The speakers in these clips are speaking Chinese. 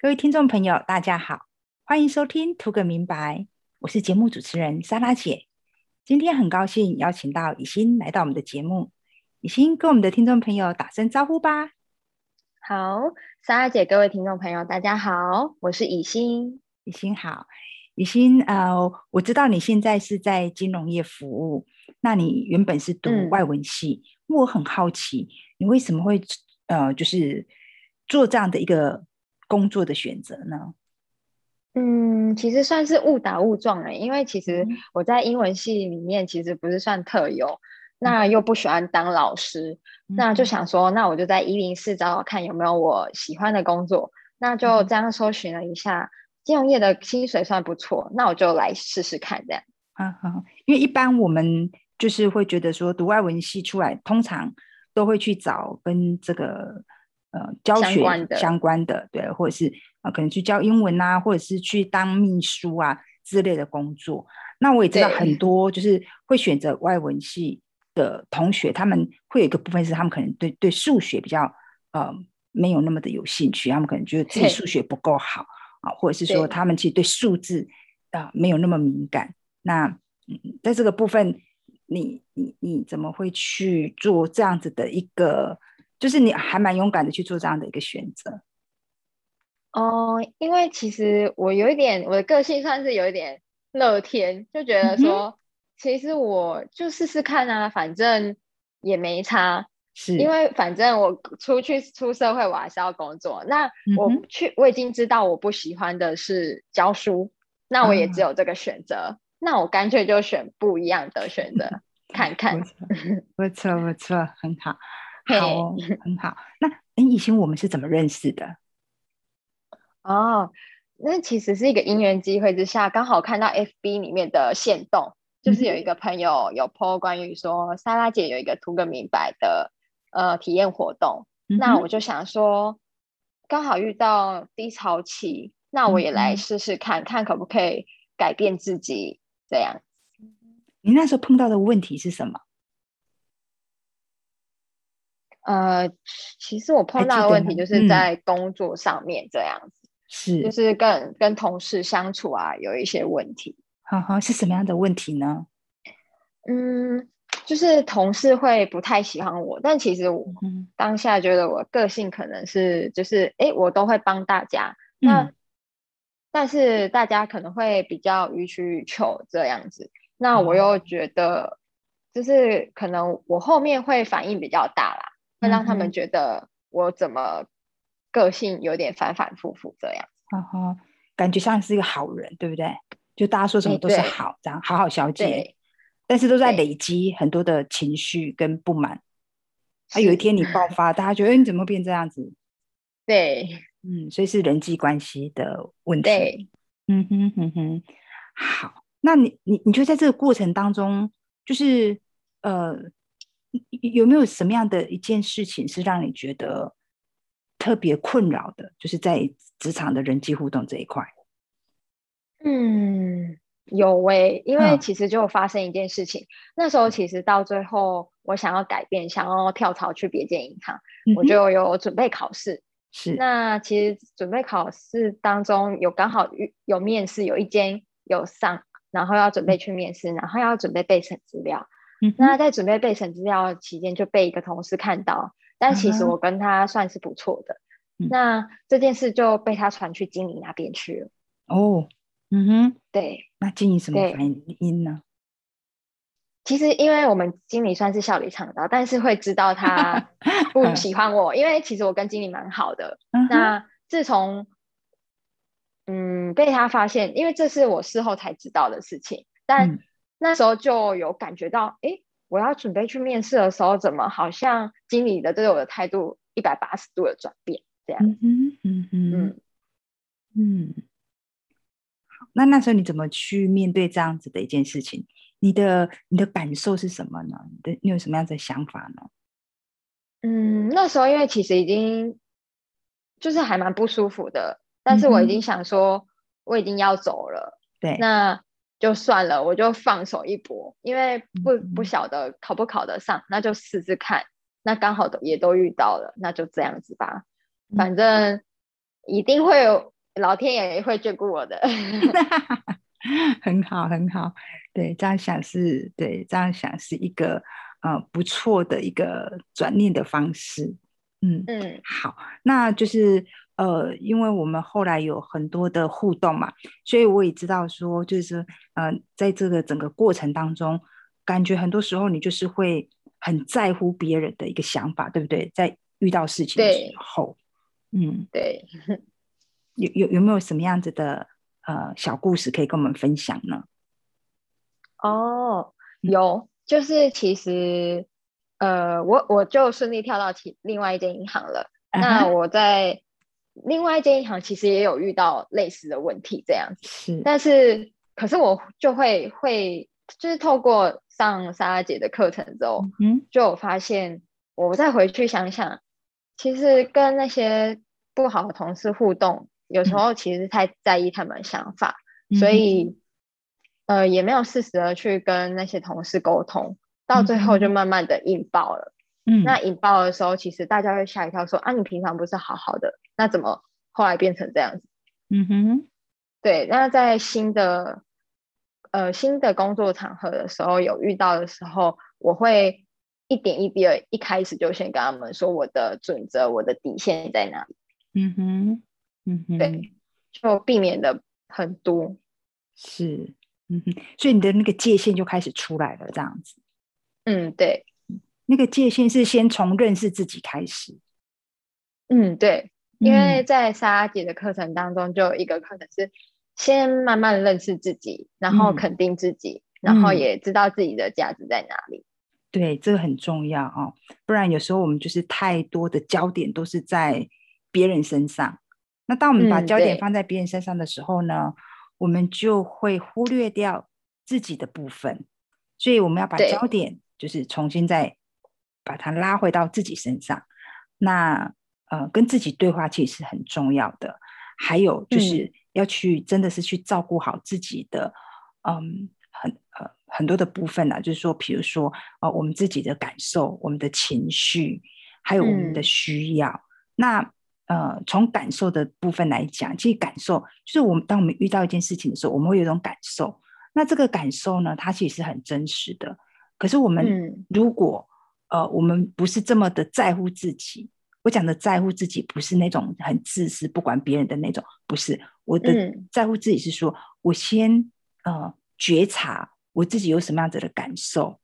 各位听众朋友，大家好，欢迎收听《图个明白》，我是节目主持人莎拉姐。今天很高兴邀请到以欣来到我们的节目，以欣跟我们的听众朋友打声招呼吧。好，莎拉姐，各位听众朋友，大家好，我是以欣。以欣好，以欣呃，我知道你现在是在金融业服务，那你原本是读外文系，我很好奇，你为什么会呃，就是做这样的一个工作的选择呢？嗯，其实算是误打误撞哎，因为其实我在英文系里面其实不是算特优，那又不喜欢当老师，那就想说，那我就在一零四找找看有没有我喜欢的工作，那就这样搜寻了一下。金融业的薪水算不错，那我就来试试看这样。嗯哼，因为一般我们就是会觉得说，读外文系出来，通常都会去找跟这个呃教学相关的，对，或者是啊可能去教英文啊，或者是去当秘书啊之类的工作。那我也知道很多就是会选择外文系的同学，他们会有一个部分是他们可能对对数学比较呃没有那么的有兴趣，他们可能觉得自己数学不够好。啊，或者是说他们其实对数字啊没有那么敏感。那嗯，在这个部分，你你你怎么会去做这样子的一个？就是你还蛮勇敢的去做这样的一个选择。哦，因为其实我有一点，我的个性算是有一点乐天，就觉得说，其实我就试试看啊，反正也没差。是因为反正我出去出社会，我还是要工作。那我去，我已经知道我不喜欢的是教书，那我也只有这个选择。那我干脆就选不一样的选择 看看。不错不错，很好，好很好。那哎，以前我们是怎么认识的？哦，那其实是一个因缘机会之下，刚好看到 FB 里面的线动，就是有一个朋友有 po 关于说莎拉姐有一个图个明白的。呃，体验活动，那我就想说，刚好遇到低潮期，那我也来试试看看可不可以改变自己这样。你那时候碰到的问题是什么？呃，其实我碰到的问题就是在工作上面这样子，是就是跟跟同事相处啊，有一些问题。哈哈，是什么样的问题呢？嗯。就是同事会不太喜欢我，但其实我当下觉得我个性可能是就是哎，我都会帮大家。那但是大家可能会比较予取予求这样子。那我又觉得就是可能我后面会反应比较大啦，会让他们觉得我怎么个性有点反反复复这样。哈哈，感觉像是一个好人，对不对？就大家说什么都是好，这样好好小姐。但是都在累积很多的情绪跟不满，啊，有一天你爆发，大家觉得你怎么变这样子？对，嗯，所以是人际关系的问题。对，嗯哼哼哼，好，那你你你觉得在这个过程当中，就是呃，有没有什么样的一件事情是让你觉得特别困扰的？就是在职场的人际互动这一块，嗯。有诶，因为其实就发生一件事情，那时候其实到最后，我想要改变，想要跳槽去别间银行，我就有准备考试。是，那其实准备考试当中有刚好有面试，有一间有上，然后要准备去面试，然后要准备备审资料。那在准备备审资料期间，就被一个同事看到，但其实我跟他算是不错的。那这件事就被他传去经理那边去了。哦。嗯哼，对，那经理什么反应呢？其实，因为我们经理算是笑里藏刀，但是会知道他 不喜欢我，因为其实我跟经理蛮好的。那自从嗯被他发现，因为这是我事后才知道的事情，但那时候就有感觉到，哎，我要准备去面试的时候，怎么好像经理的对我的态度一百八十度的转变这样？嗯嗯嗯嗯。那那时候你怎么去面对这样子的一件事情？你的你的感受是什么呢？你的你有什么样的想法呢？嗯，那时候因为其实已经就是还蛮不舒服的，但是我已经想说我已经要走了，对，那就算了，我就放手一搏，因为不不晓得考不考得上，那就试试看。那刚好的也都遇到了，那就这样子吧，反正。一定会有老天爷会眷顾我的。很好，很好。对，这样想是对，这样想是一个呃不错的一个转念的方式。嗯嗯，好，那就是呃，因为我们后来有很多的互动嘛，所以我也知道说，就是呃，在这个整个过程当中，感觉很多时候你就是会很在乎别人的一个想法，对不对？在遇到事情的时候，嗯，对，有有有没有什么样子的呃小故事可以跟我们分享呢？哦，有，就是其实。呃，我我就顺利跳到其另外一间银行了。那我在另外一间银行其实也有遇到类似的问题，这样子。是，但是可是我就会会就是透过上莎拉姐的课程之后，嗯，就发现我再回去想想，其实跟那些不好的同事互动，有时候其实太在意他们想法，所以呃也没有适时的去跟那些同事沟通。到最后就慢慢的引爆了，嗯，那引爆的时候，其实大家会吓一跳，说啊，你平常不是好好的，那怎么后来变成这样子？嗯哼，对。那在新的呃新的工作场合的时候，有遇到的时候，我会一点一滴的，一开始就先跟他们说我的准则，我的底线在哪里？嗯哼，嗯哼，对，就避免的很多，是，嗯哼，所以你的那个界限就开始出来了，这样子。嗯，对，那个界限是先从认识自己开始。嗯，对，因为在莎姐的课程当中，就有一个课程是先慢慢认识自己，然后肯定自己，然后也知道自己的价值在哪里。对，这个很重要哦，不然有时候我们就是太多的焦点都是在别人身上。那当我们把焦点放在别人身上的时候呢，我们就会忽略掉自己的部分。所以我们要把焦点。就是重新再把它拉回到自己身上，那呃，跟自己对话其实是很重要的。还有就是要去真的是去照顾好自己的，嗯，很呃很多的部分呢。就是说，比如说呃，我们自己的感受、我们的情绪，还有我们的需要。那呃，从感受的部分来讲，其实感受就是我们当我们遇到一件事情的时候，我们会有一种感受。那这个感受呢，它其实是很真实的。可是我们如果呃，我们不是这么的在乎自己，我讲的在乎自己不是那种很自私、不管别人的那种，不是我的在乎自己是说，我先呃觉察我自己有什么样子的感受，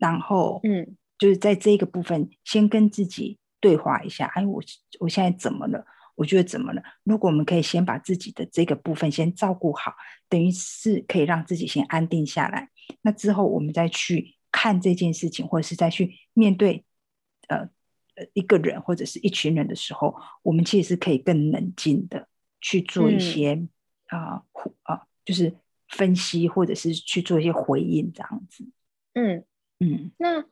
然后嗯，就是在这个部分先跟自己对话一下，哎，我我现在怎么了？我觉得怎么了？如果我们可以先把自己的这个部分先照顾好，等于是可以让自己先安定下来，那之后我们再去。看这件事情，或者是再去面对，呃呃一个人或者是一群人的时候，我们其实是可以更冷静的去做一些啊啊，就是分析或者是去做一些回应这样子。嗯嗯。那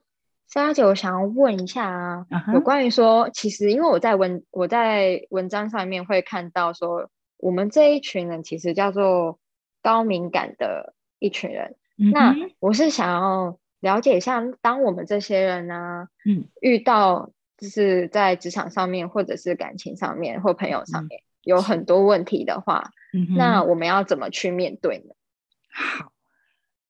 莎姐，我想要问一下啊，有关于说，其实因为我在文我在文章上面会看到说，我们这一群人其实叫做高敏感的一群人。那我是想要。了解一下，当我们这些人呢，嗯，遇到就是在职场上面，或者是感情上面，或朋友上面有很多问题的话，嗯，那我们要怎么去面对呢？好，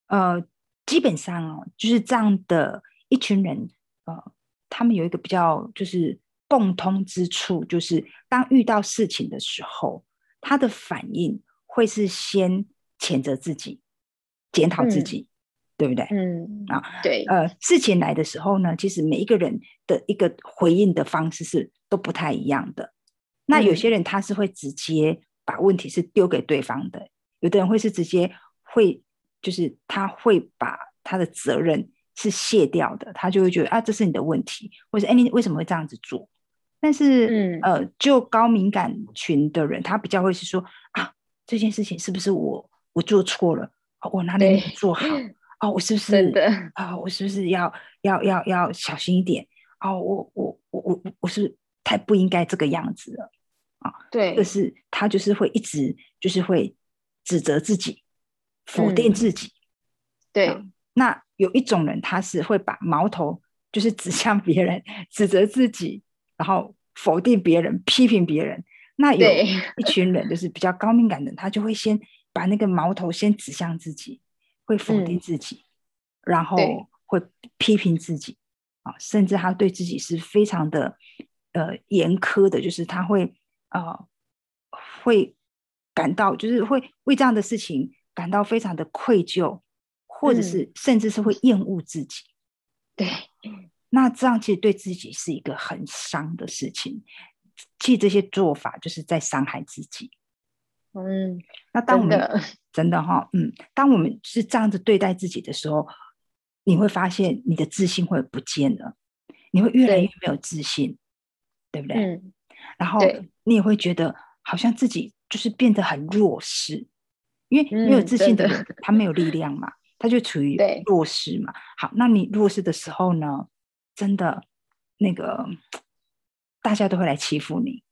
呃，基本上哦，就是这样的一群人，呃，他们有一个比较就是共通之处，就是当遇到事情的时候，他的反应会是先谴责自己，检讨自己。对不对？嗯啊，对，呃，事情来的时候呢，其实每一个人的一个回应的方式是都不太一样的。那有些人他是会直接把问题是丢给对方的，有的人会是直接会，就是他会把他的责任是卸掉的，他就会觉得啊，这是你的问题，或者哎，你为什么会这样子做？但是，嗯，呃，就高敏感群的人，他比较会是说啊，这件事情是不是我我做错了？我哪里没做好？哦，我是不是真的啊？我是不是要要要要小心一点？哦，我我我我我是太不应该这个样子了啊！对，就是他就是会一直就是会指责自己，否定自己。对，那有一种人他是会把矛头就是指向别人，指责自己，然后否定别人，批评别人。那有一群人就是比较高敏感的，他就会先把那个矛头先指向自己，会否定自己，然后会批评自己啊，甚至他对自己是非常的呃严苛的，就是他会呃会感到就是会为这样的事情感到非常的愧疚，或者是甚至是会厌恶自己。对，那这样其实对自己是一个很伤的事情。其实这些做法就是在伤害自己。嗯，那当我们 真的哈，嗯，当我们是这样子对待自己的时候，你会发现你的自信会不见了，你会越来越没有自信，对不对？嗯。然后你也会觉得好像自己就是变得很弱势，因为没有自信的人，他没有力量嘛，他就处于弱势嘛。好，那你弱势的时候呢，真的那个。大家都会来欺负你，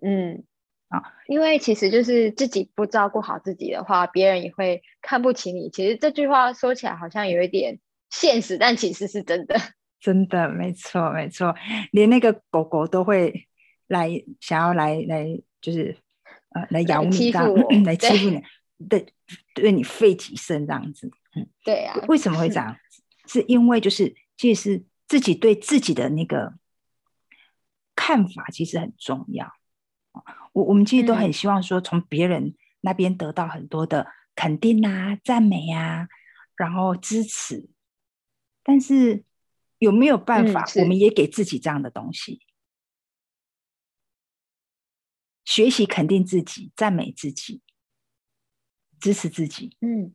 嗯啊，因为其实就是自己不照顾好自己的话，别人也会看不起你。其实这句话说起来好像有一点现实，但其实是真的，真的没错没错。连那个狗狗都会来想要来来，就是呃来咬你，欺 负来欺负你，对对你吠几声这样子。嗯，对呀。为什么会这样？是因为就是其实自己对自己的那个。看法其实很重要我我们其实都很希望说从别人那边得到很多的肯定啊、赞美啊，然后支持。但是有没有办法，我们也给自己这样的东西？学习肯定自己、赞美自己、支持自己。嗯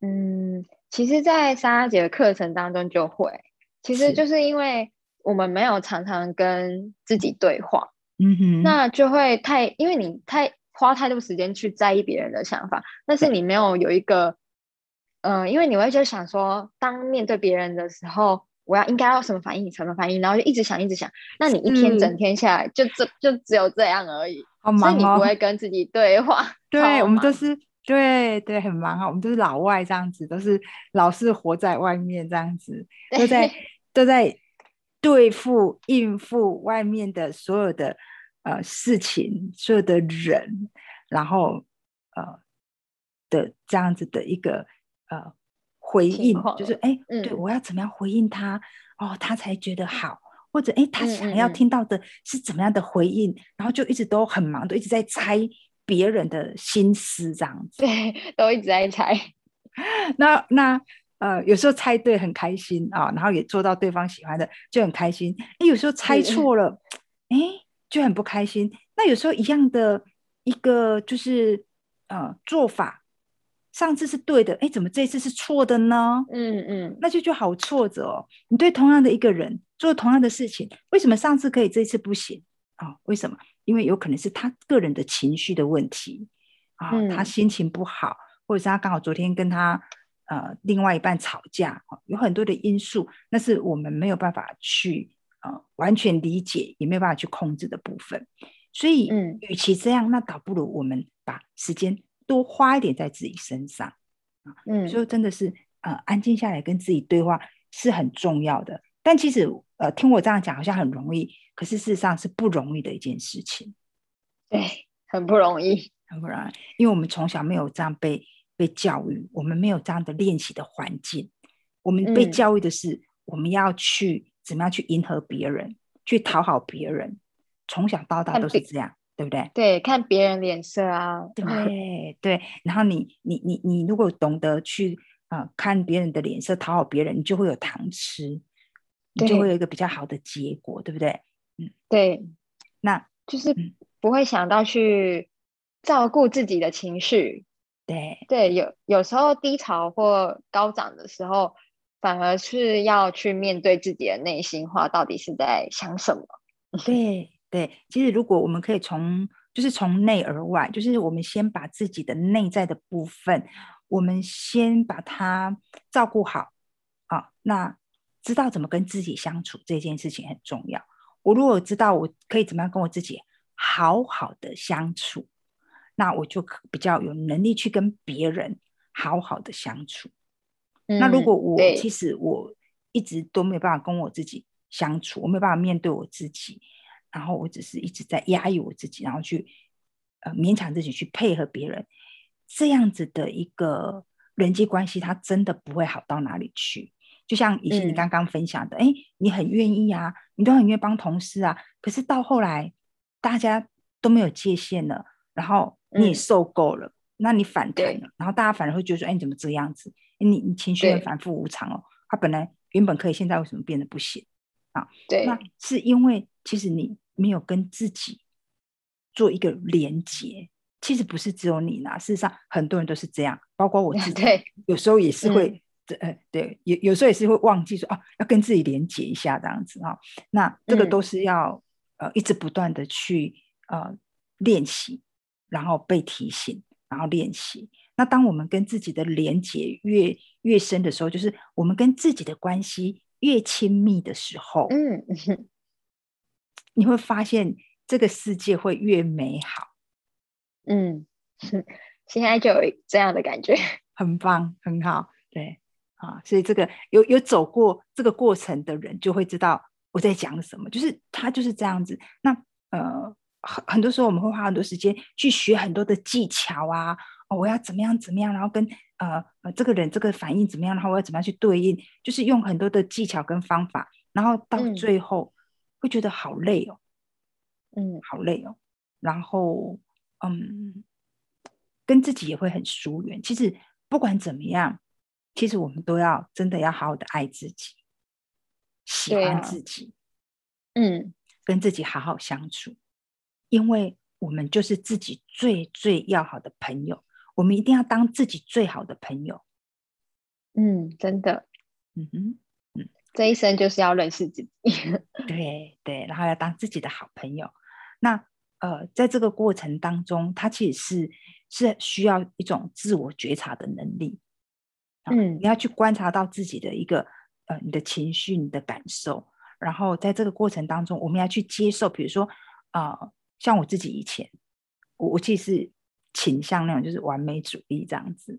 嗯，其实，在莎莎姐的课程当中就会，其实就是因为。我们没有常常跟自己对话，嗯哼，那就会太，因为你太花太多时间去在意别人的想法，但是你没有有一个，嗯，因为你会就想说，当面对别人的时候，我要应该要什么反应，什么反应，然后就一直想，一直想，那你一天整天下来，就这就只有这样而已，好忙哦，你不会跟自己对话，对我们都是，对对，很忙哈，我们都是老外这样子，都是老是活在外面这样子，都在都在。对付应付外面的所有的呃事情，所有的人，然后呃的这样子的一个呃回应，就是哎，对我要怎么样回应他哦，他才觉得好，或者哎，他想要听到的是怎么样的回应，然后就一直都很忙，都一直在猜别人的心思，这样子，对，都一直在猜。那那。呃，有时候猜对很开心啊，然后也做到对方喜欢的就很开心。哎，有时候猜错了，哎，就很不开心。那有时候一样的一个就是呃做法，上次是对的，哎，怎么这次是错的呢？嗯嗯，那就就好挫折哦。你对同样的一个人做同样的事情，为什么上次可以，这次不行啊？为什么？因为有可能是他个人的情绪的问题啊，他心情不好，或者是他刚好昨天跟他。呃，另外一半吵架，有很多的因素，那是我们没有办法去呃完全理解，也没有办法去控制的部分。所以，嗯，与其这样，那倒不如我们把时间多花一点在自己身上啊。嗯，所以真的是呃，安静下来跟自己对话是很重要的。但其实呃，听我这样讲好像很容易，可是事实上是不容易的一件事情。对，很不容易，很不容易，因为我们从小没有这样被。被教育，我们没有这样的练习的环境。我们被教育的是，我们要去怎么样去迎合别人，去讨好别人。从小到大都是这样，对不对？对，看别人脸色啊。对对。然后你你你你，如果懂得去啊看别人的脸色，讨好别人，你就会有糖吃，你就会有一个比较好的结果，对不对？嗯，对。那就是不会想到去照顾自己的情绪。对对，有有时候低潮或高涨的时候，反而是要去面对自己的内心话，到底是在想什么？对对，其实如果我们可以从就是从内而外，就是我们先把自己的内在的部分，我们先把它照顾好啊，那知道怎么跟自己相处这件事情很重要。我如果知道我可以怎么样跟我自己好好的相处。那我就比较有能力去跟别人好好的相处。那如果我其实我一直都没有办法跟我自己相处，我没有办法面对我自己，然后我只是一直在压抑我自己，然后去呃勉强自己去配合别人，这样子的一个人际关系，它真的不会好到哪里去。就像以前你刚刚分享的，哎，你很愿意啊，你都很愿意帮同事啊，可是到后来大家都没有界限了，然后你也受够了，那你反弹了，然后大家反而会觉得说，哎，你怎么这样子？你你情绪很反复无常哦，他本来原本可以，现在为什么变得不行？啊？对，那是因为其实你没有跟自己做一个连接，其实不是只有你呢，事实上很多人都是这样，包括我自 己，有时候也是会，呃，对，有有时候也是会忘记说啊，要跟自己连接一下这样子啊，那这个都是要呃一直不断的去呃练习，然后被提醒，然后练习。那当我们跟自己的连接越越深的时候，就是我们跟自己的关系越亲密的时候，嗯，你会发现这个世界会越美好。嗯，现在就有这样的感觉，很棒，很好，对啊，所以这个有有走过这个过程的人就会知道我在讲什么，就是他就是这样子。那呃，很很多时候我们会花很多时间去学很多的技巧啊。哦我要怎么样怎么样，然后跟呃呃这个人这个反应怎么样，然后我要怎么样去对应，就是用很多的技巧跟方法，然后到最后会觉得好累哦，嗯，好累哦，然后嗯，跟自己也会很疏远。其实不管怎么样，其实我们都要真的要好好的爱自己，喜欢自己，嗯，跟自己好好相处，因为我们就是自己最最要好的朋友。我们一定要当自己最好的朋友。嗯，真的，嗯哼，嗯，这一生就是要认识自己。对对，然后要当自己的好朋友。那呃，在这个过程当中，他其实是是需要一种自我觉察的能力。嗯，你要去观察到自己的一个呃，你的情绪、你的感受，然后在这个过程当中，我们要去接受。比如说啊，像我自己以前，我我其实。倾向那种就是完美主义这样子，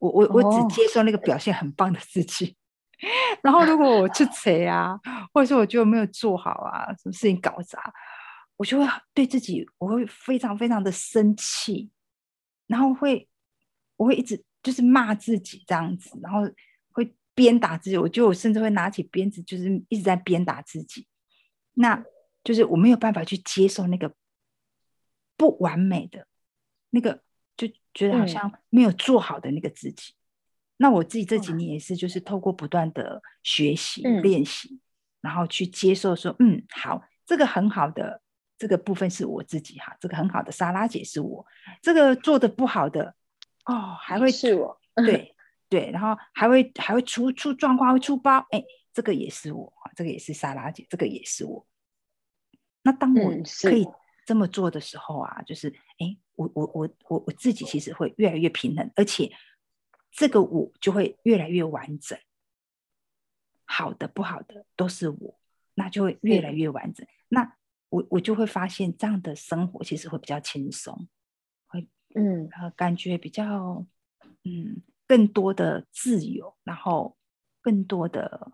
我我我只接受那个表现很棒的自己，然后如果我去锤啊，或者说我觉得没有做好啊，什么事情搞砸，我就会对自己我会非常非常的生气，然后会我会一直就是骂自己这样子，然后会鞭打自己，我觉得我甚至会拿起鞭子就是一直在鞭打自己，那就是我没有办法去接受那个不完美的。那个就觉得好像没有做好的那个自己，那我自己这几年也是，就是透过不断的学习练习，然后去接受说，嗯，好，这个很好的这个部分是我自己哈，这个很好的莎拉姐是我，这个做的不好的哦，还会是我，对对，然后还会还会出出状况，会出包，哎，这个也是我这个也是莎拉姐，这个也是我。那当我可以这么做的时候啊，就是哎。我我我我我自己其实会越来越平衡，而且这个我就会越来越完整。好的不好的都是我，那就会越来越完整。那我我就会发现这样的生活其实会比较轻松，会嗯呃感觉比较嗯更多的自由，然后更多的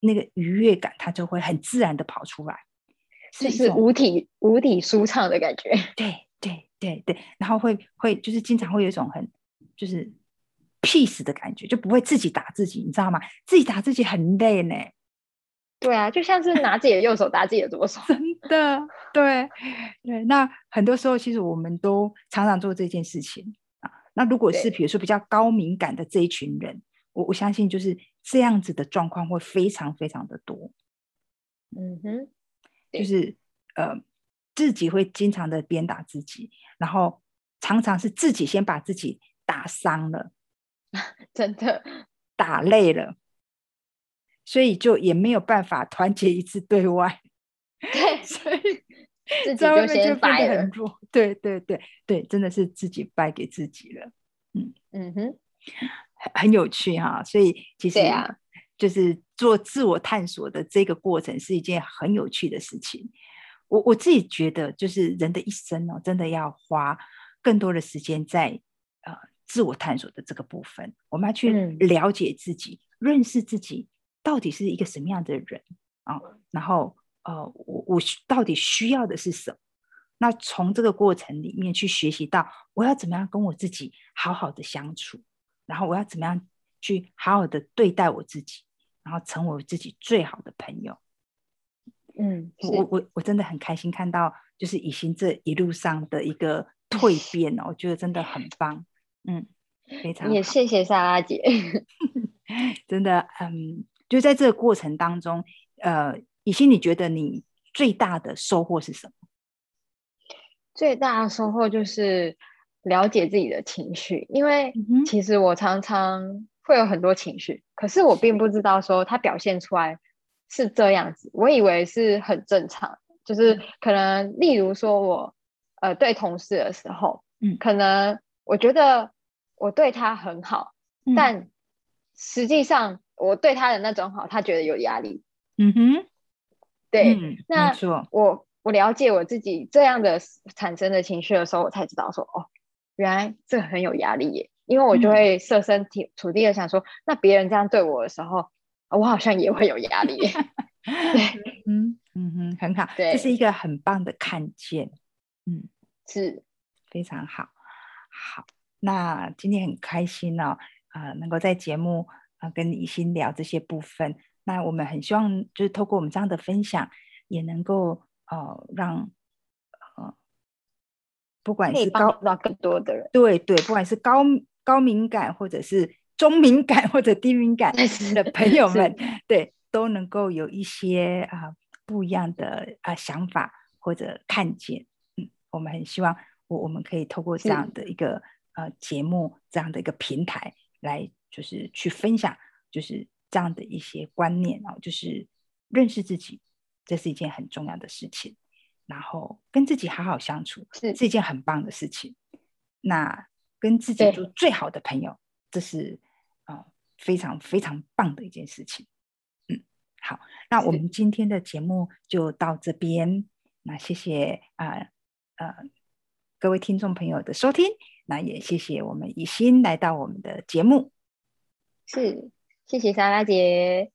那个愉悦感，它就会很自然的跑出来，就是五体五体舒畅的感觉。对。对对对，然后会会就是经常会有一种很就是 peace 的感觉，就不会自己打自己，你知道吗？自己打自己很累呢。对啊，就像是拿自己的右手打自己的左手。真的，对对。那很多时候，其实我们都常常做这件事情啊。那如果是比如说比较高敏感的这一群人，我我相信就是这样子的状况会非常非常的多。嗯哼，就是呃。自己会经常的鞭打自己，然后常常是自己先把自己打伤了，真的打累了，所以就也没有办法团结一致对外。对，所以 自己就先败了。对对对对，真的是自己败给自己了。嗯嗯哼，很有趣哈。所以其实啊，就是做自我探索的这个过程是一件很有趣的事情。我我自己觉得，就是人的一生哦，真的要花更多的时间在呃自我探索的这个部分。我们要去了解自己，认识自己到底是一个什么样的人啊，然后呃，我我到底需要的是什么？那从这个过程里面去学习到，我要怎么样跟我自己好好的相处，然后我要怎么样去好好的对待我自己，然后成为我自己最好的朋友。嗯，我我我真的很开心看到，就是以心这一路上的一个蜕 变哦，我觉得真的很棒。嗯，非常也谢谢莎拉姐，真的，嗯，就在这个过程当中，呃，以心，你觉得你最大的收获是什么？最大的收获就是了解自己的情绪，因为其实我常常会有很多情绪，可是我并不知道说他表现出来是这样子，我以为是很正常，就是可能例如说我呃对同事的时候，嗯，可能我觉得我对他很好，但实际上我对他的那种好，他觉得有压力，嗯哼，对，那我。我了解我自己这样的产生的情绪的时候，我才知道说哦，原来这很有压力耶。因为我就会设身处地的想说，那别人这样对我的时候，我好像也会有压力。对，嗯嗯哼，很好，这是一个很棒的看见。嗯，是非常好。好，那今天很开心哦，啊，能够在节目啊跟李欣聊这些部分。那我们很希望就是透过我们这样的分享，也能够。哦，让呃，不管是高到更多的人，对对，不管是高高敏感或者是中敏感 或者低敏感的朋友们，对，都能够有一些啊不一样的啊想法或者看见。嗯，我们很希望我我们可以透过这样的一个呃节目，这样的一个平台来，就是去分享，就是这样的一些观念啊，就是认识自己。这是一件很重要的事情，然后跟自己好好相处是是一件很棒的事情。那跟自己做最好的朋友，这是啊非常非常棒的一件事情。嗯，好，那我们今天的节目就到这边。那谢谢啊呃各位听众朋友的收听，那也谢谢我们以心来到我们的节目。是，谢谢莎拉姐。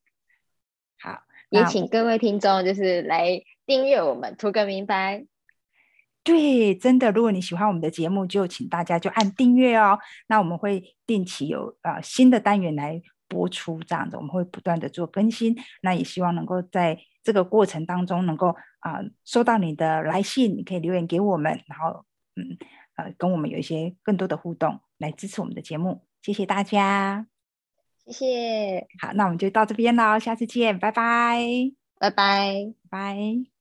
好。也请各位听众就是来订阅我们，图个明白。对，真的，如果你喜欢我们的节目，就请大家就按订阅哦。那我们会定期有啊新的单元来播出，这样子我们会不断的做更新。那也希望能够在这个过程当中，能够啊收到你的来信，你可以留言给我们，然后嗯呃跟我们有一些更多的互动，来支持我们的节目。谢谢大家。谢谢，好，那我们就到这边喽，下次见，拜拜，拜拜，拜。